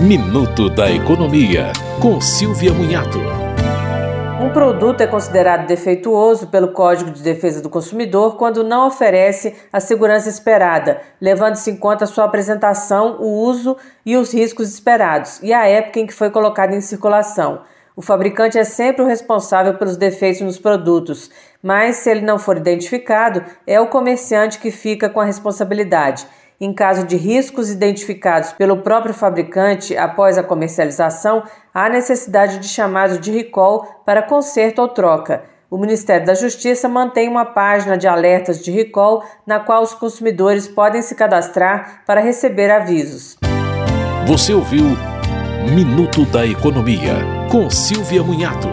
Minuto da Economia, com Silvia Munhato. Um produto é considerado defeituoso pelo Código de Defesa do Consumidor quando não oferece a segurança esperada, levando-se em conta sua apresentação, o uso e os riscos esperados, e a época em que foi colocado em circulação. O fabricante é sempre o responsável pelos defeitos nos produtos, mas se ele não for identificado, é o comerciante que fica com a responsabilidade. Em caso de riscos identificados pelo próprio fabricante após a comercialização, há necessidade de chamado de recall para conserto ou troca. O Ministério da Justiça mantém uma página de alertas de recall na qual os consumidores podem se cadastrar para receber avisos. Você ouviu Minuto da Economia, com Silvia Munhato.